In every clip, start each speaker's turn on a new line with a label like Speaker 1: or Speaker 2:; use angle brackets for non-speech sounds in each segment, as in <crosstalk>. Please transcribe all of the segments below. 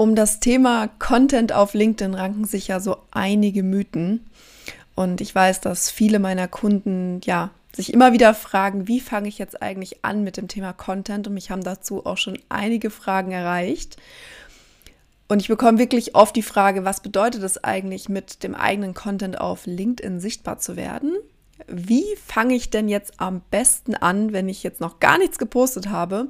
Speaker 1: Um das Thema Content auf LinkedIn ranken sich ja so einige Mythen. Und ich weiß, dass viele meiner Kunden ja sich immer wieder fragen, wie fange ich jetzt eigentlich an mit dem Thema Content? Und mich haben dazu auch schon einige Fragen erreicht. Und ich bekomme wirklich oft die Frage, was bedeutet es eigentlich, mit dem eigenen Content auf LinkedIn sichtbar zu werden? Wie fange ich denn jetzt am besten an, wenn ich jetzt noch gar nichts gepostet habe?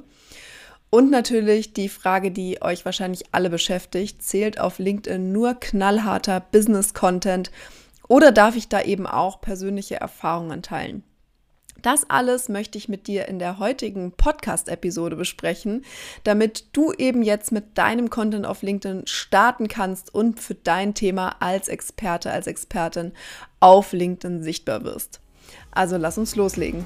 Speaker 1: Und natürlich die Frage, die euch wahrscheinlich alle beschäftigt, zählt auf LinkedIn nur knallharter Business-Content oder darf ich da eben auch persönliche Erfahrungen teilen? Das alles möchte ich mit dir in der heutigen Podcast-Episode besprechen, damit du eben jetzt mit deinem Content auf LinkedIn starten kannst und für dein Thema als Experte, als Expertin auf LinkedIn sichtbar wirst. Also lass uns loslegen.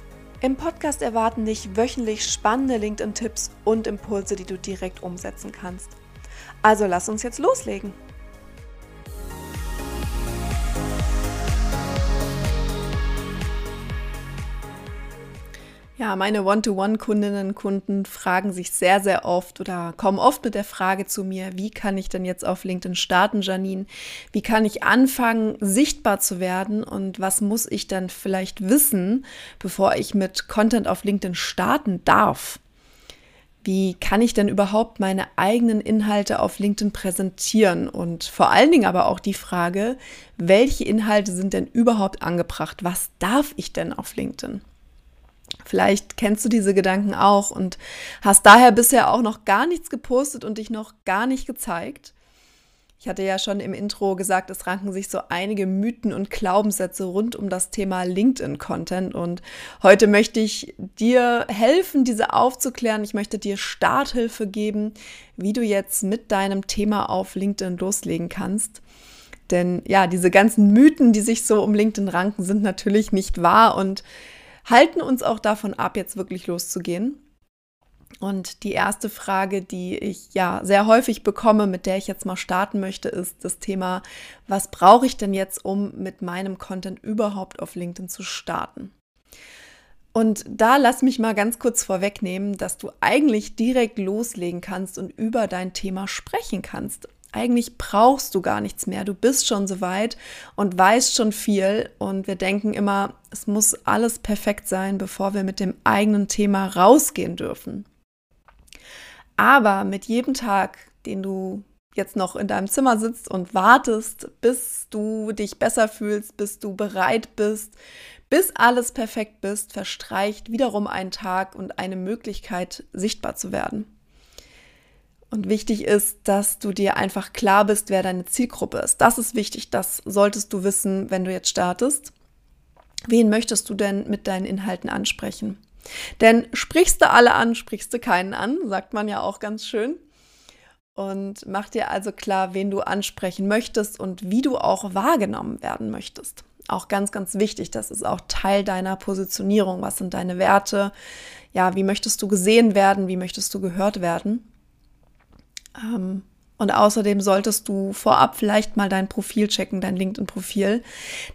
Speaker 1: Im Podcast erwarten dich wöchentlich spannende LinkedIn-Tipps und Impulse, die du direkt umsetzen kannst. Also lass uns jetzt loslegen. Ja, meine One-to-One-Kundinnen und Kunden fragen sich sehr, sehr oft oder kommen oft mit der Frage zu mir, wie kann ich denn jetzt auf LinkedIn starten, Janine? Wie kann ich anfangen, sichtbar zu werden? Und was muss ich dann vielleicht wissen, bevor ich mit Content auf LinkedIn starten darf? Wie kann ich denn überhaupt meine eigenen Inhalte auf LinkedIn präsentieren? Und vor allen Dingen aber auch die Frage, welche Inhalte sind denn überhaupt angebracht? Was darf ich denn auf LinkedIn? Vielleicht kennst du diese Gedanken auch und hast daher bisher auch noch gar nichts gepostet und dich noch gar nicht gezeigt. Ich hatte ja schon im Intro gesagt, es ranken sich so einige Mythen und Glaubenssätze rund um das Thema LinkedIn-Content. Und heute möchte ich dir helfen, diese aufzuklären. Ich möchte dir Starthilfe geben, wie du jetzt mit deinem Thema auf LinkedIn loslegen kannst. Denn ja, diese ganzen Mythen, die sich so um LinkedIn ranken, sind natürlich nicht wahr und halten uns auch davon ab, jetzt wirklich loszugehen. Und die erste Frage, die ich ja sehr häufig bekomme, mit der ich jetzt mal starten möchte, ist das Thema, was brauche ich denn jetzt, um mit meinem Content überhaupt auf LinkedIn zu starten? Und da lass mich mal ganz kurz vorwegnehmen, dass du eigentlich direkt loslegen kannst und über dein Thema sprechen kannst eigentlich brauchst du gar nichts mehr. Du bist schon so weit und weißt schon viel. Und wir denken immer, es muss alles perfekt sein, bevor wir mit dem eigenen Thema rausgehen dürfen. Aber mit jedem Tag, den du jetzt noch in deinem Zimmer sitzt und wartest, bis du dich besser fühlst, bis du bereit bist, bis alles perfekt bist, verstreicht wiederum ein Tag und eine Möglichkeit, sichtbar zu werden. Und wichtig ist, dass du dir einfach klar bist, wer deine Zielgruppe ist. Das ist wichtig, das solltest du wissen, wenn du jetzt startest. Wen möchtest du denn mit deinen Inhalten ansprechen? Denn sprichst du alle an, sprichst du keinen an, sagt man ja auch ganz schön. Und mach dir also klar, wen du ansprechen möchtest und wie du auch wahrgenommen werden möchtest. Auch ganz, ganz wichtig, das ist auch Teil deiner Positionierung. Was sind deine Werte? Ja, wie möchtest du gesehen werden? Wie möchtest du gehört werden? Ähm, und außerdem solltest du vorab vielleicht mal dein Profil checken, dein LinkedIn-Profil.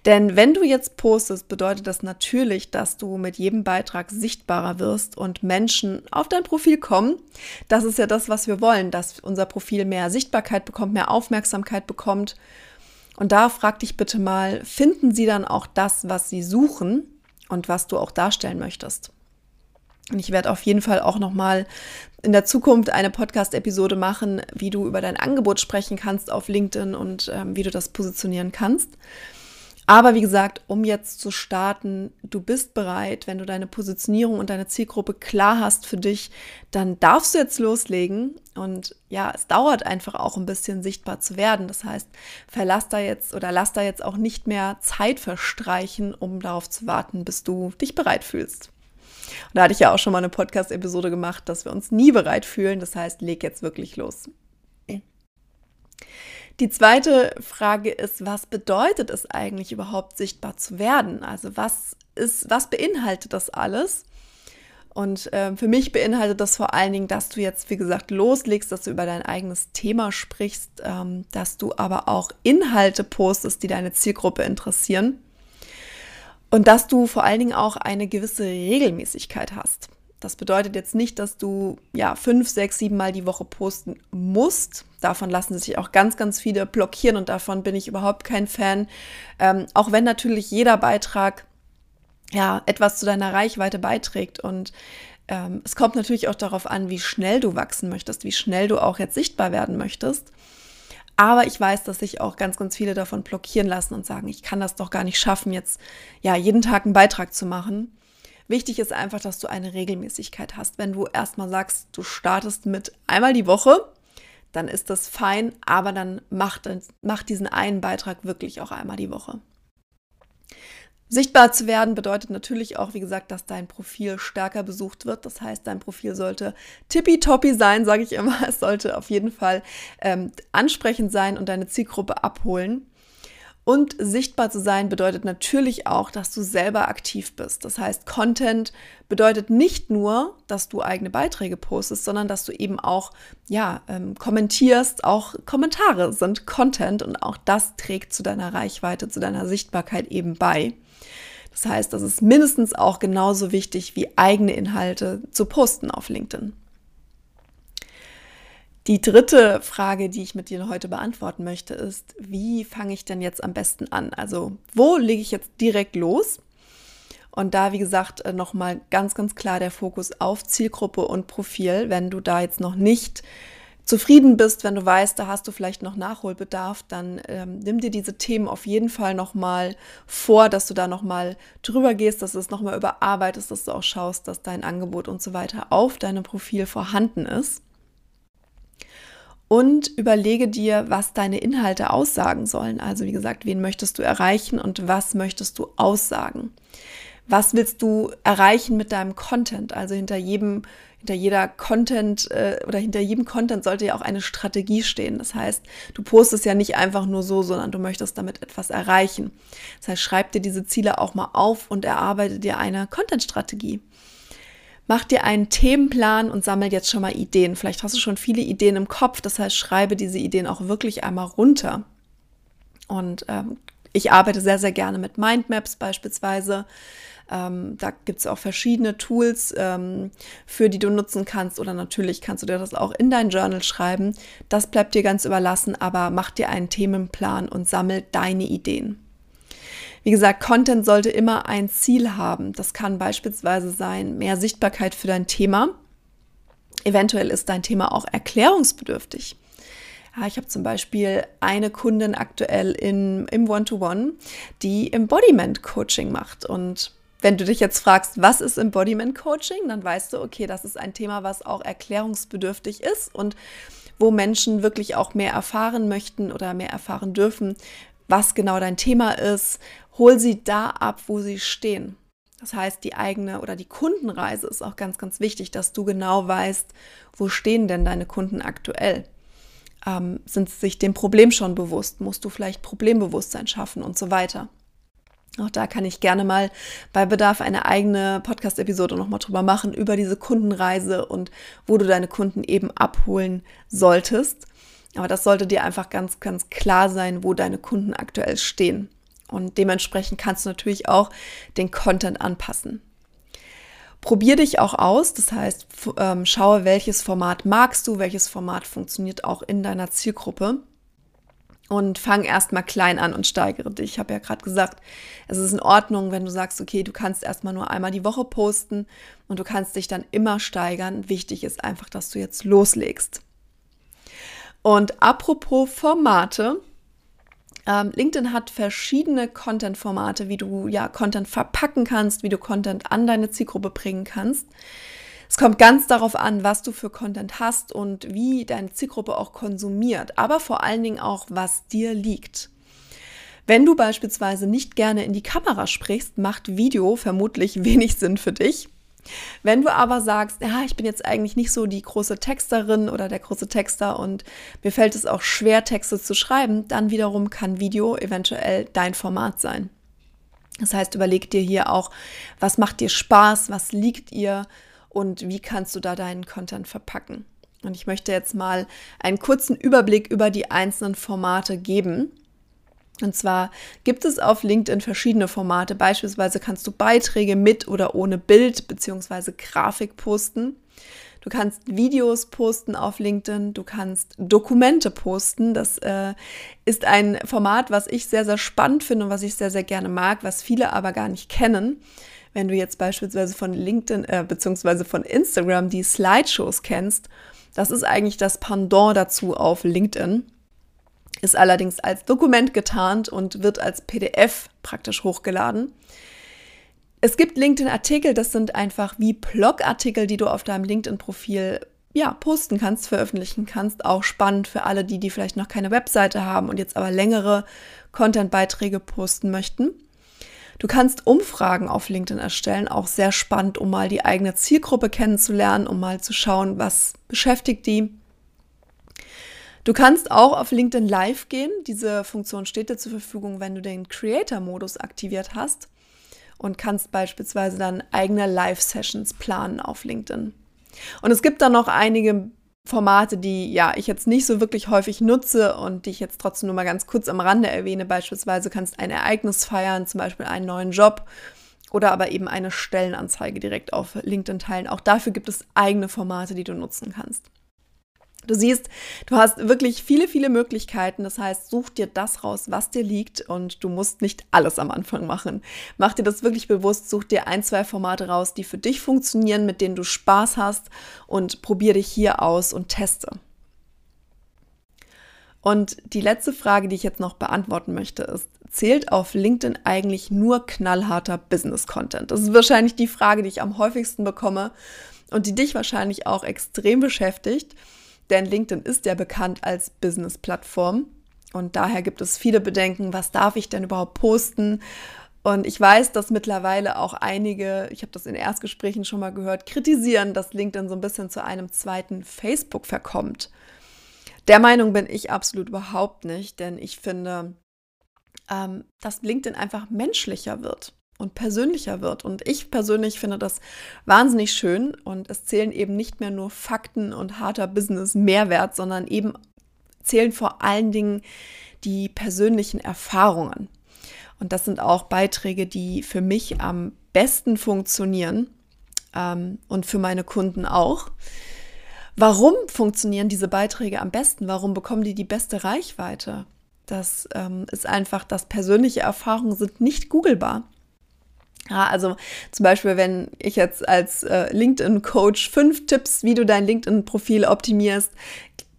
Speaker 1: Denn wenn du jetzt postest, bedeutet das natürlich, dass du mit jedem Beitrag sichtbarer wirst und Menschen auf dein Profil kommen. Das ist ja das, was wir wollen, dass unser Profil mehr Sichtbarkeit bekommt, mehr Aufmerksamkeit bekommt. Und da frag dich bitte mal, finden sie dann auch das, was sie suchen und was du auch darstellen möchtest? Und ich werde auf jeden Fall auch nochmal in der Zukunft eine Podcast-Episode machen, wie du über dein Angebot sprechen kannst auf LinkedIn und ähm, wie du das positionieren kannst. Aber wie gesagt, um jetzt zu starten, du bist bereit, wenn du deine Positionierung und deine Zielgruppe klar hast für dich, dann darfst du jetzt loslegen. Und ja, es dauert einfach auch ein bisschen sichtbar zu werden. Das heißt, verlass da jetzt oder lass da jetzt auch nicht mehr Zeit verstreichen, um darauf zu warten, bis du dich bereit fühlst. Da hatte ich ja auch schon mal eine Podcast-Episode gemacht, dass wir uns nie bereit fühlen. Das heißt, leg jetzt wirklich los. Die zweite Frage ist, was bedeutet es eigentlich überhaupt sichtbar zu werden? Also was ist, was beinhaltet das alles? Und äh, für mich beinhaltet das vor allen Dingen, dass du jetzt, wie gesagt, loslegst, dass du über dein eigenes Thema sprichst, ähm, dass du aber auch Inhalte postest, die deine Zielgruppe interessieren. Und dass du vor allen Dingen auch eine gewisse Regelmäßigkeit hast. Das bedeutet jetzt nicht, dass du ja fünf, sechs, sieben Mal die Woche posten musst. Davon lassen sich auch ganz, ganz viele blockieren und davon bin ich überhaupt kein Fan. Ähm, auch wenn natürlich jeder Beitrag ja, etwas zu deiner Reichweite beiträgt. Und ähm, es kommt natürlich auch darauf an, wie schnell du wachsen möchtest, wie schnell du auch jetzt sichtbar werden möchtest. Aber ich weiß, dass sich auch ganz, ganz viele davon blockieren lassen und sagen, ich kann das doch gar nicht schaffen, jetzt ja jeden Tag einen Beitrag zu machen. Wichtig ist einfach, dass du eine Regelmäßigkeit hast. Wenn du erstmal sagst, du startest mit einmal die Woche, dann ist das fein, aber dann mach, mach diesen einen Beitrag wirklich auch einmal die Woche. Sichtbar zu werden bedeutet natürlich auch, wie gesagt, dass dein Profil stärker besucht wird. Das heißt, dein Profil sollte tippitoppi sein, sage ich immer. <laughs> Es sollte auf jeden Fall ähm, ansprechend sein und deine Zielgruppe abholen. Und sichtbar zu sein bedeutet natürlich auch, dass du selber aktiv bist. Das heißt, Content bedeutet nicht nur, dass du eigene Beiträge postest, sondern dass du eben auch ja ähm, kommentierst. Auch Kommentare sind Content und auch das trägt zu deiner Reichweite, zu deiner Sichtbarkeit eben bei. Das heißt, das ist mindestens auch genauso wichtig wie eigene Inhalte zu posten auf LinkedIn. Die dritte Frage, die ich mit dir heute beantworten möchte, ist, wie fange ich denn jetzt am besten an? Also, wo lege ich jetzt direkt los? Und da, wie gesagt, äh, nochmal ganz, ganz klar der Fokus auf Zielgruppe und Profil. Wenn du da jetzt noch nicht zufrieden bist, wenn du weißt, da hast du vielleicht noch Nachholbedarf, dann ähm, nimm dir diese Themen auf jeden Fall nochmal vor, dass du da nochmal drüber gehst, dass du es nochmal überarbeitest, dass du auch schaust, dass dein Angebot und so weiter auf deinem Profil vorhanden ist. Und überlege dir, was deine Inhalte aussagen sollen. Also wie gesagt, wen möchtest du erreichen und was möchtest du aussagen? Was willst du erreichen mit deinem Content? Also hinter jedem hinter jeder Content äh, oder hinter jedem Content sollte ja auch eine Strategie stehen. Das heißt, du postest ja nicht einfach nur so, sondern du möchtest damit etwas erreichen. Das heißt, schreib dir diese Ziele auch mal auf und erarbeite dir eine Content-Strategie. Mach dir einen Themenplan und sammel jetzt schon mal Ideen. Vielleicht hast du schon viele Ideen im Kopf, das heißt, schreibe diese Ideen auch wirklich einmal runter. Und ähm, ich arbeite sehr, sehr gerne mit Mindmaps beispielsweise. Ähm, da gibt es auch verschiedene Tools, ähm, für die du nutzen kannst. Oder natürlich kannst du dir das auch in dein Journal schreiben. Das bleibt dir ganz überlassen, aber mach dir einen Themenplan und sammel deine Ideen. Wie gesagt, Content sollte immer ein Ziel haben. Das kann beispielsweise sein, mehr Sichtbarkeit für dein Thema. Eventuell ist dein Thema auch erklärungsbedürftig. Ja, ich habe zum Beispiel eine Kundin aktuell in, im One-to-One, -One, die Embodiment-Coaching macht. Und wenn du dich jetzt fragst, was ist Embodiment Coaching, dann weißt du, okay, das ist ein Thema, was auch erklärungsbedürftig ist und wo Menschen wirklich auch mehr erfahren möchten oder mehr erfahren dürfen, was genau dein Thema ist. Hol sie da ab, wo sie stehen. Das heißt, die eigene oder die Kundenreise ist auch ganz, ganz wichtig, dass du genau weißt, wo stehen denn deine Kunden aktuell. Ähm, sind sie sich dem Problem schon bewusst? Musst du vielleicht Problembewusstsein schaffen und so weiter. Auch da kann ich gerne mal bei Bedarf eine eigene Podcast-Episode nochmal drüber machen, über diese Kundenreise und wo du deine Kunden eben abholen solltest. Aber das sollte dir einfach ganz, ganz klar sein, wo deine Kunden aktuell stehen. Und dementsprechend kannst du natürlich auch den Content anpassen. Probier dich auch aus, das heißt, ähm, schaue, welches Format magst du, welches Format funktioniert auch in deiner Zielgruppe und fang erstmal klein an und steigere dich. Ich habe ja gerade gesagt, es ist in Ordnung, wenn du sagst, okay, du kannst erstmal nur einmal die Woche posten und du kannst dich dann immer steigern. Wichtig ist einfach, dass du jetzt loslegst. Und apropos Formate, ähm, LinkedIn hat verschiedene Content-Formate, wie du ja Content verpacken kannst, wie du Content an deine Zielgruppe bringen kannst. Es kommt ganz darauf an, was du für Content hast und wie deine Zielgruppe auch konsumiert, aber vor allen Dingen auch, was dir liegt. Wenn du beispielsweise nicht gerne in die Kamera sprichst, macht Video vermutlich wenig Sinn für dich. Wenn du aber sagst, ja, ich bin jetzt eigentlich nicht so die große Texterin oder der große Texter und mir fällt es auch schwer, Texte zu schreiben, dann wiederum kann Video eventuell dein Format sein. Das heißt, überleg dir hier auch, was macht dir Spaß, was liegt ihr und wie kannst du da deinen Content verpacken. Und ich möchte jetzt mal einen kurzen Überblick über die einzelnen Formate geben. Und zwar gibt es auf LinkedIn verschiedene Formate. Beispielsweise kannst du Beiträge mit oder ohne Bild bzw. Grafik posten. Du kannst Videos posten auf LinkedIn, du kannst Dokumente posten. Das äh, ist ein Format, was ich sehr, sehr spannend finde und was ich sehr, sehr gerne mag, was viele aber gar nicht kennen. Wenn du jetzt beispielsweise von LinkedIn äh, bzw. von Instagram die Slideshows kennst, das ist eigentlich das Pendant dazu auf LinkedIn ist allerdings als Dokument getarnt und wird als PDF praktisch hochgeladen. Es gibt LinkedIn-Artikel, das sind einfach wie Blog-Artikel, die du auf deinem LinkedIn-Profil ja, posten kannst, veröffentlichen kannst. Auch spannend für alle, die, die vielleicht noch keine Webseite haben und jetzt aber längere Content-Beiträge posten möchten. Du kannst Umfragen auf LinkedIn erstellen, auch sehr spannend, um mal die eigene Zielgruppe kennenzulernen, um mal zu schauen, was beschäftigt die. Du kannst auch auf LinkedIn Live gehen. Diese Funktion steht dir zur Verfügung, wenn du den Creator-Modus aktiviert hast und kannst beispielsweise dann eigene Live-Sessions planen auf LinkedIn. Und es gibt dann noch einige Formate, die ja ich jetzt nicht so wirklich häufig nutze und die ich jetzt trotzdem nur mal ganz kurz am Rande erwähne. Beispielsweise kannst ein Ereignis feiern, zum Beispiel einen neuen Job oder aber eben eine Stellenanzeige direkt auf LinkedIn teilen. Auch dafür gibt es eigene Formate, die du nutzen kannst. Du siehst, du hast wirklich viele, viele Möglichkeiten. Das heißt, such dir das raus, was dir liegt und du musst nicht alles am Anfang machen. Mach dir das wirklich bewusst, such dir ein, zwei Formate raus, die für dich funktionieren, mit denen du Spaß hast und probier dich hier aus und teste. Und die letzte Frage, die ich jetzt noch beantworten möchte, ist, zählt auf LinkedIn eigentlich nur knallharter Business-Content? Das ist wahrscheinlich die Frage, die ich am häufigsten bekomme und die dich wahrscheinlich auch extrem beschäftigt. Denn LinkedIn ist ja bekannt als Business-Plattform. Und daher gibt es viele Bedenken, was darf ich denn überhaupt posten? Und ich weiß, dass mittlerweile auch einige, ich habe das in Erstgesprächen schon mal gehört, kritisieren, dass LinkedIn so ein bisschen zu einem zweiten Facebook verkommt. Der Meinung bin ich absolut überhaupt nicht, denn ich finde, ähm, dass LinkedIn einfach menschlicher wird und persönlicher wird. Und ich persönlich finde das wahnsinnig schön und es zählen eben nicht mehr nur Fakten und harter Business-Mehrwert, sondern eben zählen vor allen Dingen die persönlichen Erfahrungen. Und das sind auch Beiträge, die für mich am besten funktionieren ähm, und für meine Kunden auch. Warum funktionieren diese Beiträge am besten? Warum bekommen die die beste Reichweite? Das ähm, ist einfach, dass persönliche Erfahrungen sind nicht googelbar. Ja, also zum Beispiel, wenn ich jetzt als äh, LinkedIn-Coach fünf Tipps, wie du dein LinkedIn-Profil optimierst,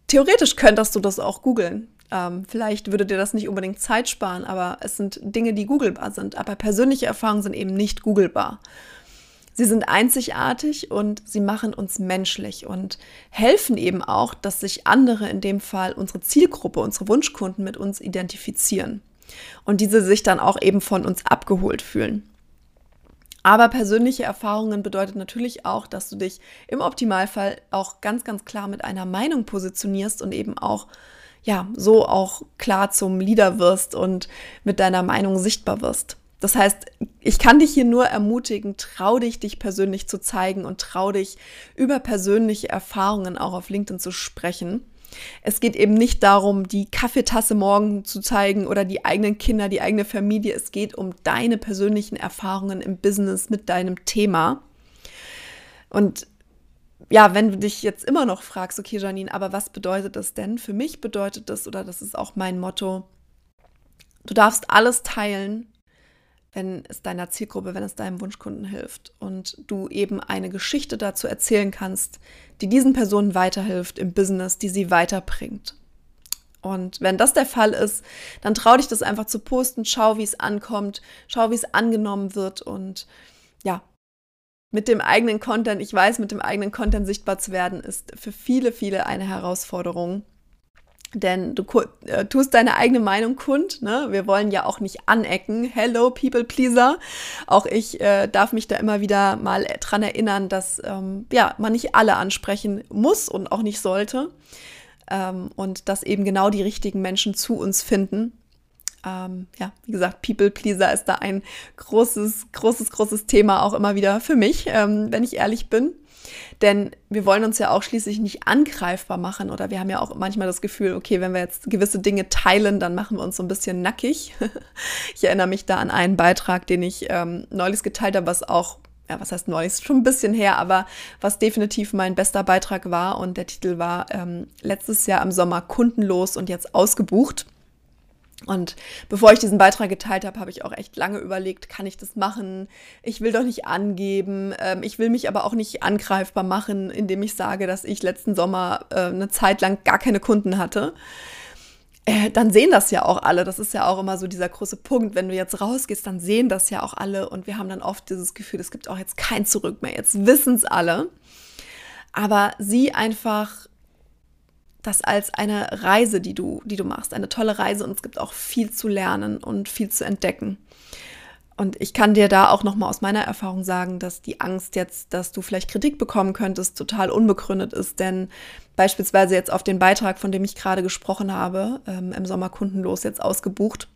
Speaker 1: theoretisch könntest du das auch googeln. Ähm, vielleicht würde dir das nicht unbedingt Zeit sparen, aber es sind Dinge, die googelbar sind. Aber persönliche Erfahrungen sind eben nicht googelbar. Sie sind einzigartig und sie machen uns menschlich und helfen eben auch, dass sich andere, in dem Fall unsere Zielgruppe, unsere Wunschkunden mit uns identifizieren und diese sich dann auch eben von uns abgeholt fühlen. Aber persönliche Erfahrungen bedeutet natürlich auch, dass du dich im Optimalfall auch ganz, ganz klar mit einer Meinung positionierst und eben auch, ja, so auch klar zum Leader wirst und mit deiner Meinung sichtbar wirst. Das heißt, ich kann dich hier nur ermutigen, trau dich, dich persönlich zu zeigen und trau dich, über persönliche Erfahrungen auch auf LinkedIn zu sprechen. Es geht eben nicht darum, die Kaffeetasse morgen zu zeigen oder die eigenen Kinder, die eigene Familie. Es geht um deine persönlichen Erfahrungen im Business mit deinem Thema. Und ja, wenn du dich jetzt immer noch fragst, okay, Janine, aber was bedeutet das denn? Für mich bedeutet das, oder das ist auch mein Motto, du darfst alles teilen, wenn es deiner Zielgruppe, wenn es deinem Wunschkunden hilft und du eben eine Geschichte dazu erzählen kannst, die diesen Personen weiterhilft im Business, die sie weiterbringt. Und wenn das der Fall ist, dann trau dich das einfach zu posten, schau, wie es ankommt, schau, wie es angenommen wird und ja, mit dem eigenen Content, ich weiß, mit dem eigenen Content sichtbar zu werden, ist für viele, viele eine Herausforderung. Denn du äh, tust deine eigene Meinung kund. Ne? Wir wollen ja auch nicht anecken. Hello, People Pleaser. Auch ich äh, darf mich da immer wieder mal dran erinnern, dass ähm, ja, man nicht alle ansprechen muss und auch nicht sollte. Ähm, und dass eben genau die richtigen Menschen zu uns finden. Ähm, ja, wie gesagt, People Pleaser ist da ein großes, großes, großes Thema auch immer wieder für mich, ähm, wenn ich ehrlich bin. Denn wir wollen uns ja auch schließlich nicht angreifbar machen oder wir haben ja auch manchmal das Gefühl, okay, wenn wir jetzt gewisse Dinge teilen, dann machen wir uns so ein bisschen nackig. <laughs> ich erinnere mich da an einen Beitrag, den ich ähm, neulich geteilt habe, was auch ja, was heißt neulich, schon ein bisschen her, aber was definitiv mein bester Beitrag war und der Titel war ähm, letztes Jahr im Sommer kundenlos und jetzt ausgebucht. Und bevor ich diesen Beitrag geteilt habe, habe ich auch echt lange überlegt, kann ich das machen? Ich will doch nicht angeben. Ähm, ich will mich aber auch nicht angreifbar machen, indem ich sage, dass ich letzten Sommer äh, eine Zeit lang gar keine Kunden hatte. Äh, dann sehen das ja auch alle. Das ist ja auch immer so dieser große Punkt. Wenn du jetzt rausgehst, dann sehen das ja auch alle. Und wir haben dann oft dieses Gefühl, es gibt auch jetzt kein Zurück mehr. Jetzt wissen es alle. Aber sieh einfach das als eine Reise, die du, die du machst, eine tolle Reise und es gibt auch viel zu lernen und viel zu entdecken. Und ich kann dir da auch nochmal aus meiner Erfahrung sagen, dass die Angst jetzt, dass du vielleicht Kritik bekommen könntest, total unbegründet ist. Denn beispielsweise jetzt auf den Beitrag, von dem ich gerade gesprochen habe, ähm, im Sommer kundenlos jetzt ausgebucht,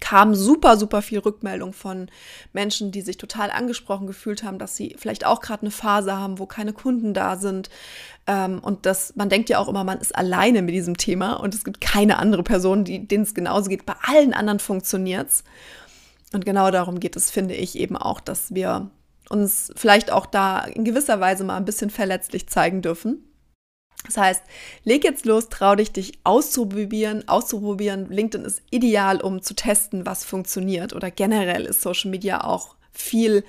Speaker 1: kam super, super viel Rückmeldung von Menschen, die sich total angesprochen gefühlt haben, dass sie vielleicht auch gerade eine Phase haben, wo keine Kunden da sind. Ähm, und das, man denkt ja auch immer, man ist alleine mit diesem Thema und es gibt keine andere Person, die, denen es genauso geht. Bei allen anderen funktioniert es. Und genau darum geht es, finde ich, eben auch, dass wir uns vielleicht auch da in gewisser Weise mal ein bisschen verletzlich zeigen dürfen das heißt, leg jetzt los, trau dich, dich auszuprobieren. Auszuprobieren. LinkedIn ist ideal, um zu testen, was funktioniert. Oder generell ist Social Media auch viel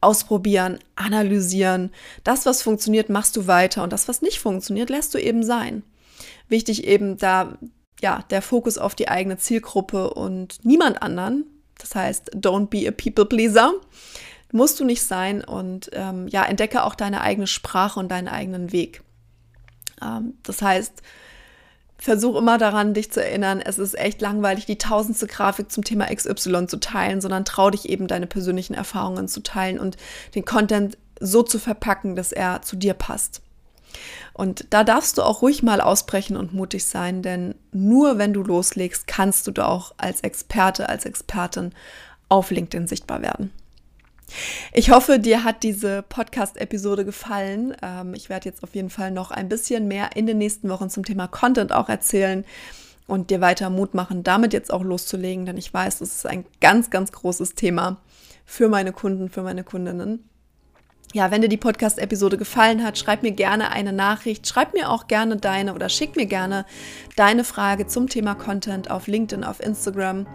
Speaker 1: ausprobieren, analysieren. Das, was funktioniert, machst du weiter. Und das, was nicht funktioniert, lässt du eben sein. Wichtig eben da, ja, der Fokus auf die eigene Zielgruppe und niemand anderen. Das heißt, don't be a people pleaser. Musst du nicht sein und ähm, ja, entdecke auch deine eigene Sprache und deinen eigenen Weg. Ähm, das heißt, versuch immer daran, dich zu erinnern, es ist echt langweilig, die tausendste Grafik zum Thema XY zu teilen, sondern trau dich eben, deine persönlichen Erfahrungen zu teilen und den Content so zu verpacken, dass er zu dir passt. Und da darfst du auch ruhig mal ausbrechen und mutig sein, denn nur wenn du loslegst, kannst du auch als Experte, als Expertin auf LinkedIn sichtbar werden. Ich hoffe, dir hat diese Podcast-Episode gefallen. Ähm, ich werde jetzt auf jeden Fall noch ein bisschen mehr in den nächsten Wochen zum Thema Content auch erzählen und dir weiter Mut machen, damit jetzt auch loszulegen, denn ich weiß, es ist ein ganz, ganz großes Thema für meine Kunden, für meine Kundinnen ja, wenn dir die Podcast-Episode gefallen hat, schreib mir gerne eine Nachricht. Schreib mir auch gerne deine oder schick mir gerne deine Frage zum Thema Content auf LinkedIn, auf Instagram.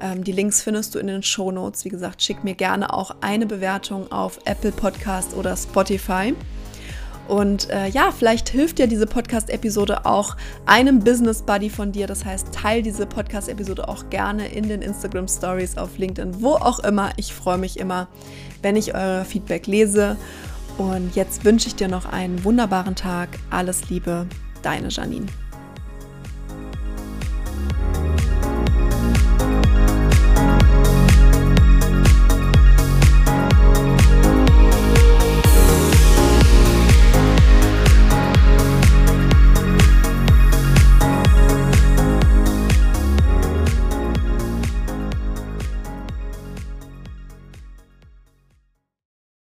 Speaker 1: Ähm, die Links findest du in den Show Notes. Wie gesagt, schick mir gerne auch eine Bewertung auf Apple Podcast oder Spotify. Und äh, ja, vielleicht hilft dir diese Podcast-Episode auch einem Business Buddy von dir. Das heißt, teil diese Podcast-Episode auch gerne in den Instagram Stories auf LinkedIn, wo auch immer. Ich freue mich immer, wenn ich euer Feedback lese. Und jetzt wünsche ich dir noch einen wunderbaren Tag. Alles Liebe, deine Janine.